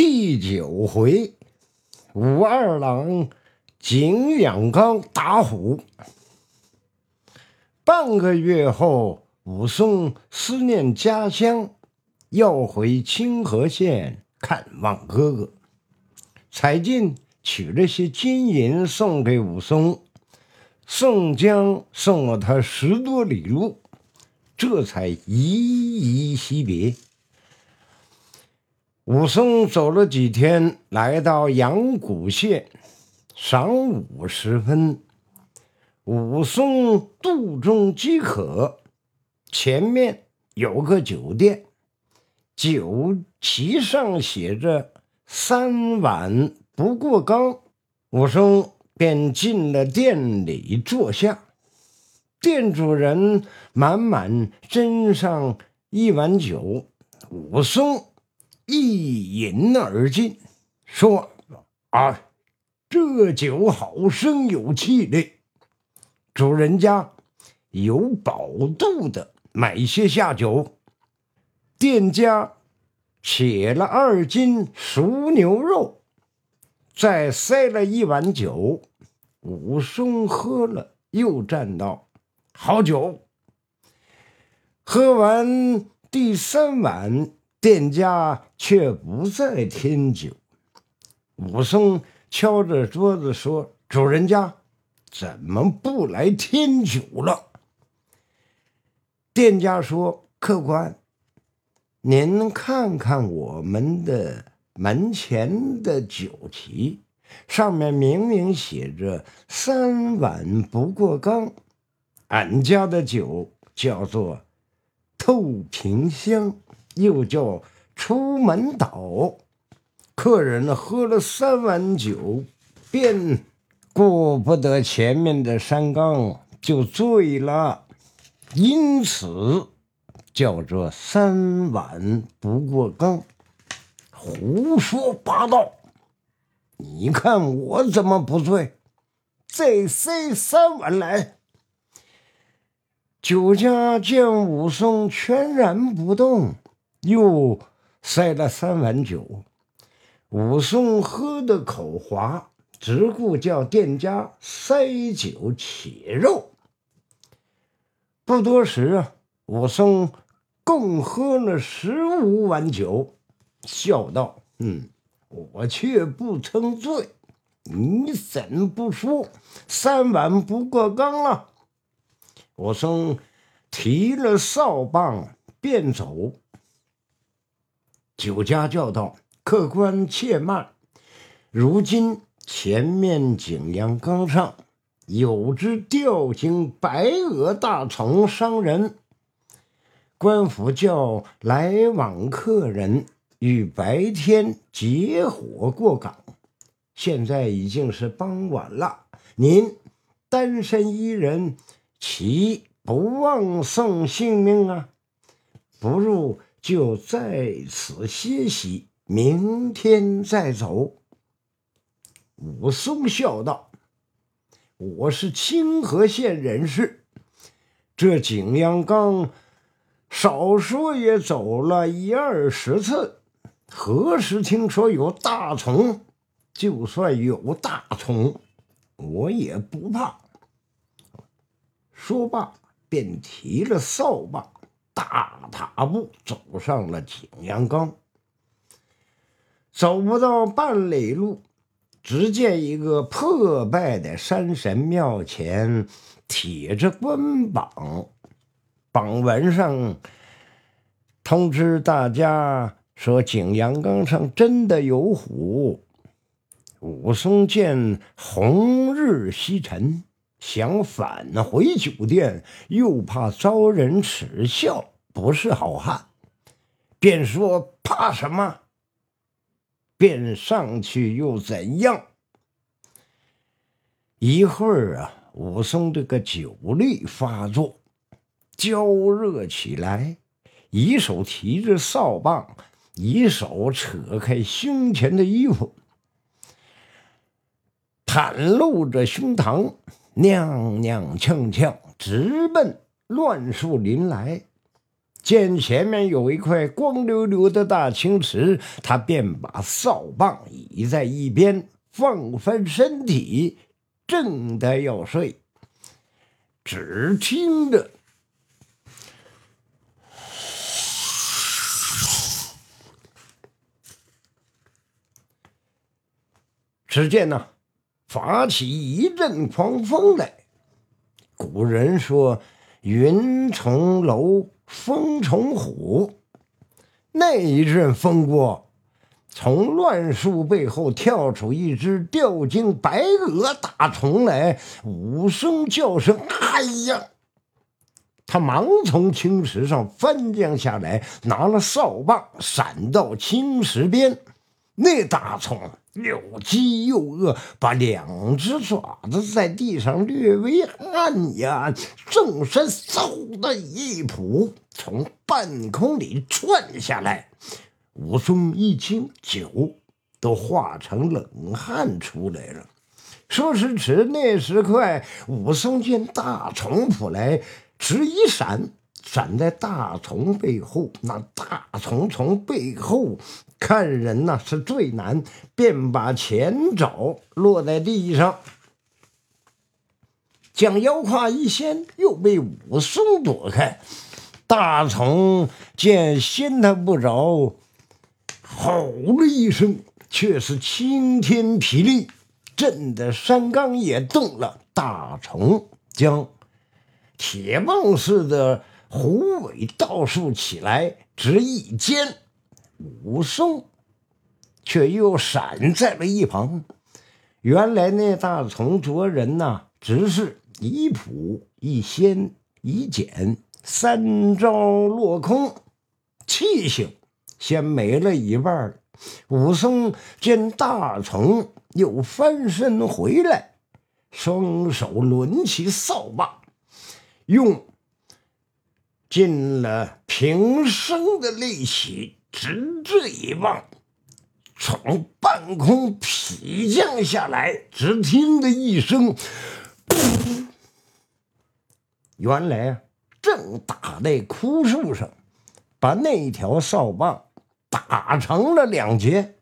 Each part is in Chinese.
第九回，武二郎景仰刚打虎。半个月后，武松思念家乡，要回清河县看望哥哥。柴进取了些金银送给武松，宋江送了他十多里路，这才依依惜别。武松走了几天，来到阳谷县。晌午时分，武松肚中饥渴，前面有个酒店，酒旗上写着“三碗不过冈”。武松便进了店里坐下，店主人满满斟上一碗酒，武松。一饮而尽，说：“啊，这酒好生有气力。主人家有饱肚的，买些下酒。”店家切了二斤熟牛肉，再塞了一碗酒。武松喝了，又赞道：“好酒。”喝完第三碗。店家却不再添酒。武松敲着桌子说：“主人家怎么不来添酒了？”店家说：“客官，您看看我们的门前的酒旗，上面明明写着‘三碗不过冈’。俺家的酒叫做透瓶香。”又叫出门倒，客人喝了三碗酒，便过不得前面的山岗，就醉了，因此叫做三碗不过冈。胡说八道！你看我怎么不醉？再塞三碗来。酒家见武松全然不动。又塞了三碗酒，武松喝的口滑，只顾叫店家塞酒且肉。不多时啊，武松共喝了十五碗酒，笑道：“嗯，我却不曾醉，你怎不说三碗不过冈了？”武松提了扫棒便走。酒家叫道：“客官且慢，如今前面景阳冈上有只吊睛白额大虫伤人，官府叫来往客人于白天结伙过岗。现在已经是傍晚了，您单身一人，岂不忘送性命啊？不如。”就在此歇息，明天再走。武松笑道：“我是清河县人士，这景阳冈少说也走了一二十次，何时听说有大虫？就算有大虫，我也不怕。”说罢，便提了扫把。大踏步走上了景阳冈，走不到半里路，只见一个破败的山神庙前贴着官榜，榜文上通知大家说景阳冈上真的有虎。武松见红日西沉。想返回酒店，又怕遭人耻笑，不是好汉，便说怕什么？便上去又怎样？一会儿啊，武松这个酒力发作，焦热起来，一手提着扫棒，一手扯开胸前的衣服，袒露着胸膛。踉踉跄跄，直奔乱树林来。见前面有一块光溜溜的大青池，他便把扫棒倚在一边，放翻身体，正待要睡，只听着，只见呢，发起一阵狂风来。古人说：“云从楼。”风从虎，那一阵风过，从乱树背后跳出一只吊睛白额大虫来，五声叫声：“哎呀！”他忙从青石上翻将下来，拿了扫把，闪到青石边。那大虫又饥又饿，把两只爪子在地上略微按压，正身嗖的一扑，从半空里窜下来。武松一惊，酒都化成冷汗出来了。说时迟，那时快，武松见大虫扑来，只一闪。闪在大虫背后，那大虫从背后看人呐是最难，便把前爪落在地上，将腰胯一掀，又被武松躲开。大虫见掀他不着，吼了一声，却是晴天霹雳，震得山冈也动了。大虫将铁棒似的。虎尾倒竖起来，直一尖，武松却又闪在了一旁。原来那大虫啄人呐，只是一扑一掀一剪，三招落空，气性先没了一半。武松见大虫又翻身回来，双手抡起扫把，用。尽了平生的力气，直至一棒，从半空劈降下来。只听得一声“噗”，原来啊，正打在枯树上，把那条扫棒打成了两截，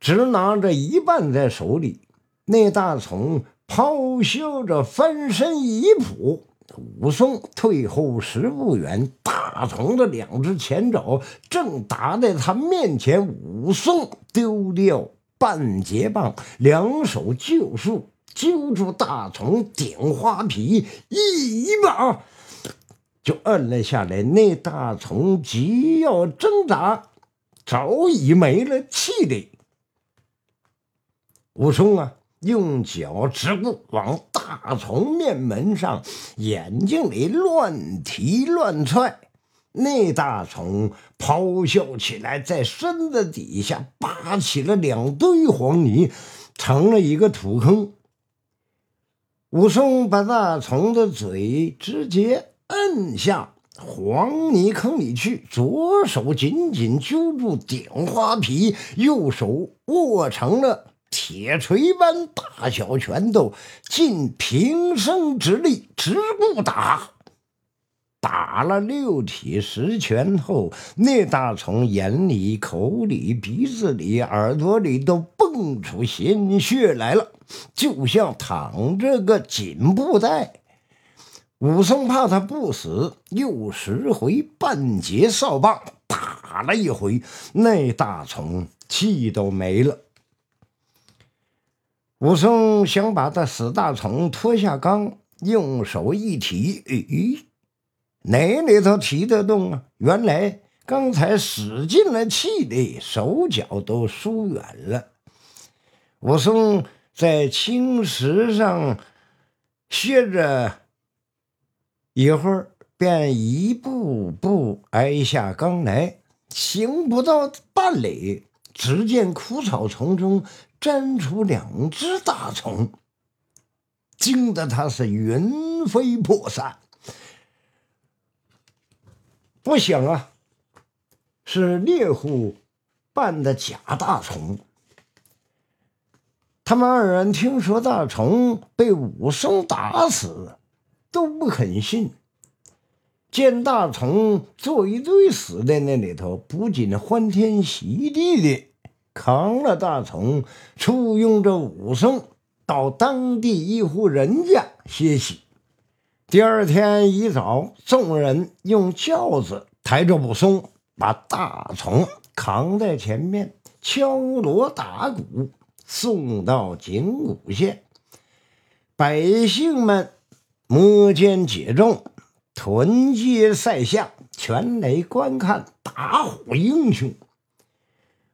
只拿着一半在手里。那大虫咆哮着翻身一扑。武松退后十步远，大虫的两只前爪正打在他面前。武松丢掉半截棒，两手就树揪住大虫顶花皮，一把就摁了下来。那大虫急要挣扎，早已没了气力。武松啊！用脚直步往大虫面门上，眼睛里乱踢乱踹。那大虫咆哮起来，在身子底下扒起了两堆黄泥，成了一个土坑。武松把大虫的嘴直接摁下黄泥坑里去，左手紧紧揪住顶花皮，右手握成了。铁锤般大小拳头，尽平生之力直不打。打了六体十拳后，那大虫眼里、口里、鼻子里、耳朵里都蹦出鲜血来了，就像躺着个紧布袋。武松怕他不死，又拾回半截扫棒，打了一回，那大虫气都没了。武松想把这死大虫拖下缸，用手一提，咦，哪里头提得动啊？原来刚才使尽了气力，手脚都疏远了。武松在青石上歇着一会儿，便一步步挨下缸来，行不到半里，只见枯草丛中。粘出两只大虫，惊得他是魂飞魄散。不想啊，是猎户扮的假大虫。他们二人听说大虫被武松打死，都不肯信。见大虫坐一堆死在那里头，不仅欢天喜地的扛了大虫，簇拥着武松到当地一户人家歇息。第二天一早，众人用轿子抬着武松，把大虫扛在前面，敲锣打鼓。送到景谷县，百姓们摩肩接踵，屯街赛巷，全来观看打虎英雄。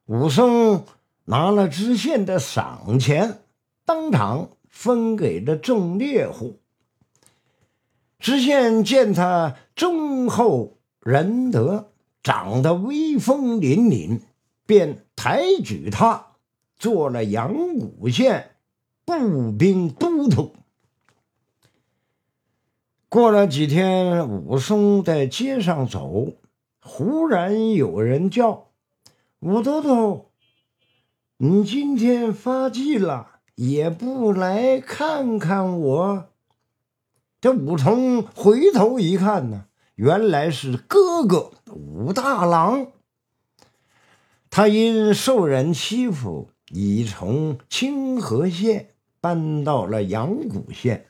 武松拿了知县的赏钱，当场分给了众猎户。知县见他忠厚仁德，长得威风凛凛，便抬举他。做了阳谷县步兵都督。过了几天，武松在街上走，忽然有人叫：“武都督，你今天发迹了，也不来看看我？”这武松回头一看呢，原来是哥哥武大郎。他因受人欺负。已从清河县搬到了阳谷县。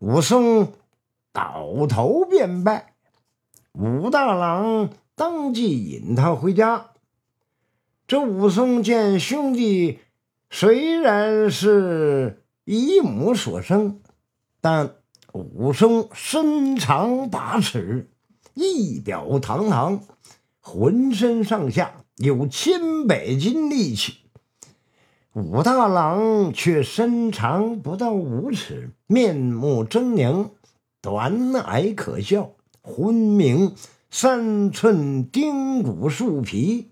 武松倒头便拜，武大郎当即引他回家。这武松见兄弟虽然是姨母所生，但武松身长八尺，仪表堂堂，浑身上下。有千百斤力气，武大郎却身长不到五尺，面目狰狞，短矮可笑，昏明三寸丁骨树皮。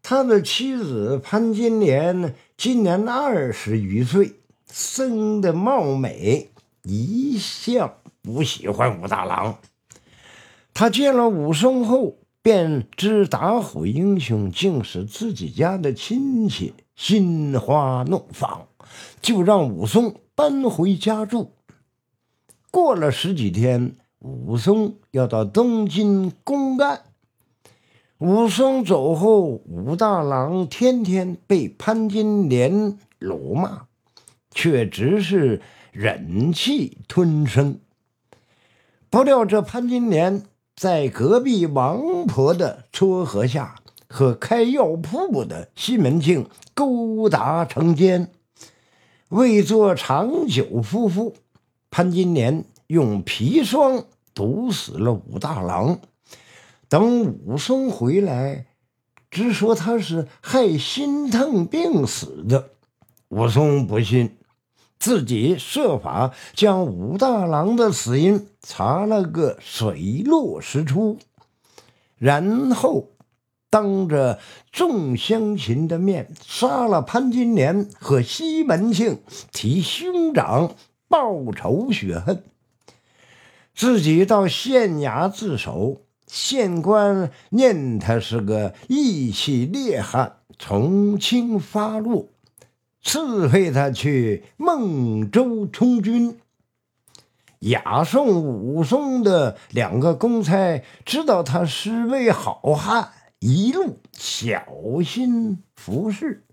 他的妻子潘金莲今年二十余岁，生得貌美，一向不喜欢武大郎。他见了武松后。便知打虎英雄竟是自己家的亲戚，心花怒放，就让武松搬回家住。过了十几天，武松要到东京公干。武松走后，武大郎天天被潘金莲辱骂，却只是忍气吞声。不料这潘金莲。在隔壁王婆的撮合下，和开药铺的西门庆勾搭成奸。为做长久夫妇，潘金莲用砒霜毒死了武大郎。等武松回来，只说他是害心疼病死的。武松不信。自己设法将武大郎的死因查了个水落石出，然后当着众乡亲的面杀了潘金莲和西门庆，替兄长报仇雪恨。自己到县衙自首，县官念他是个义气烈汉，从轻发落。赐配他去孟州充军。押送武松的两个公差知道他是位好汉，一路小心服侍。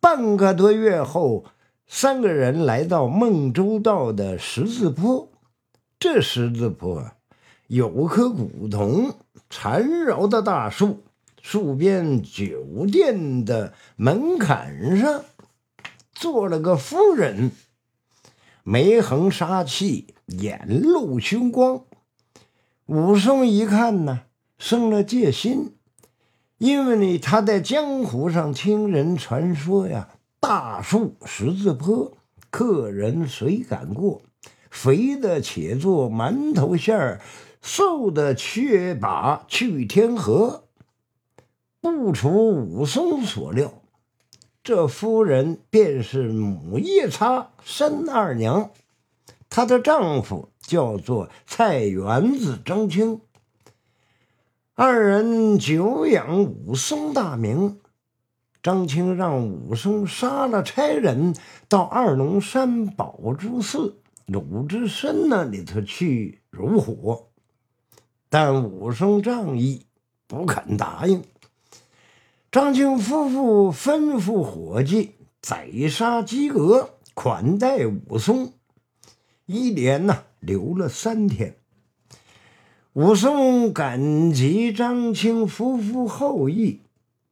半个多月后，三个人来到孟州道的十字坡。这十字坡有棵古铜缠绕的大树。树边酒店的门槛上坐了个夫人，眉横杀气，眼露凶光。武松一看呢，生了戒心，因为呢他在江湖上听人传说呀，大树十字坡，客人谁敢过？肥的且做馒头馅儿，瘦的却把去天河。不出武松所料，这夫人便是母夜叉申二娘，她的丈夫叫做菜园子张青。二人久仰武松大名，张青让武松杀了差人，到二龙山宝珠寺鲁智深那里头去如火，但武松仗义不肯答应。张青夫妇吩咐伙计宰杀鸡鹅，款待武松，一连呢留了三天。武松感激张青夫妇厚意，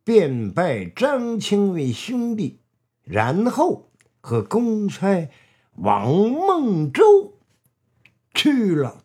便拜张青为兄弟，然后和公差。王孟州去了。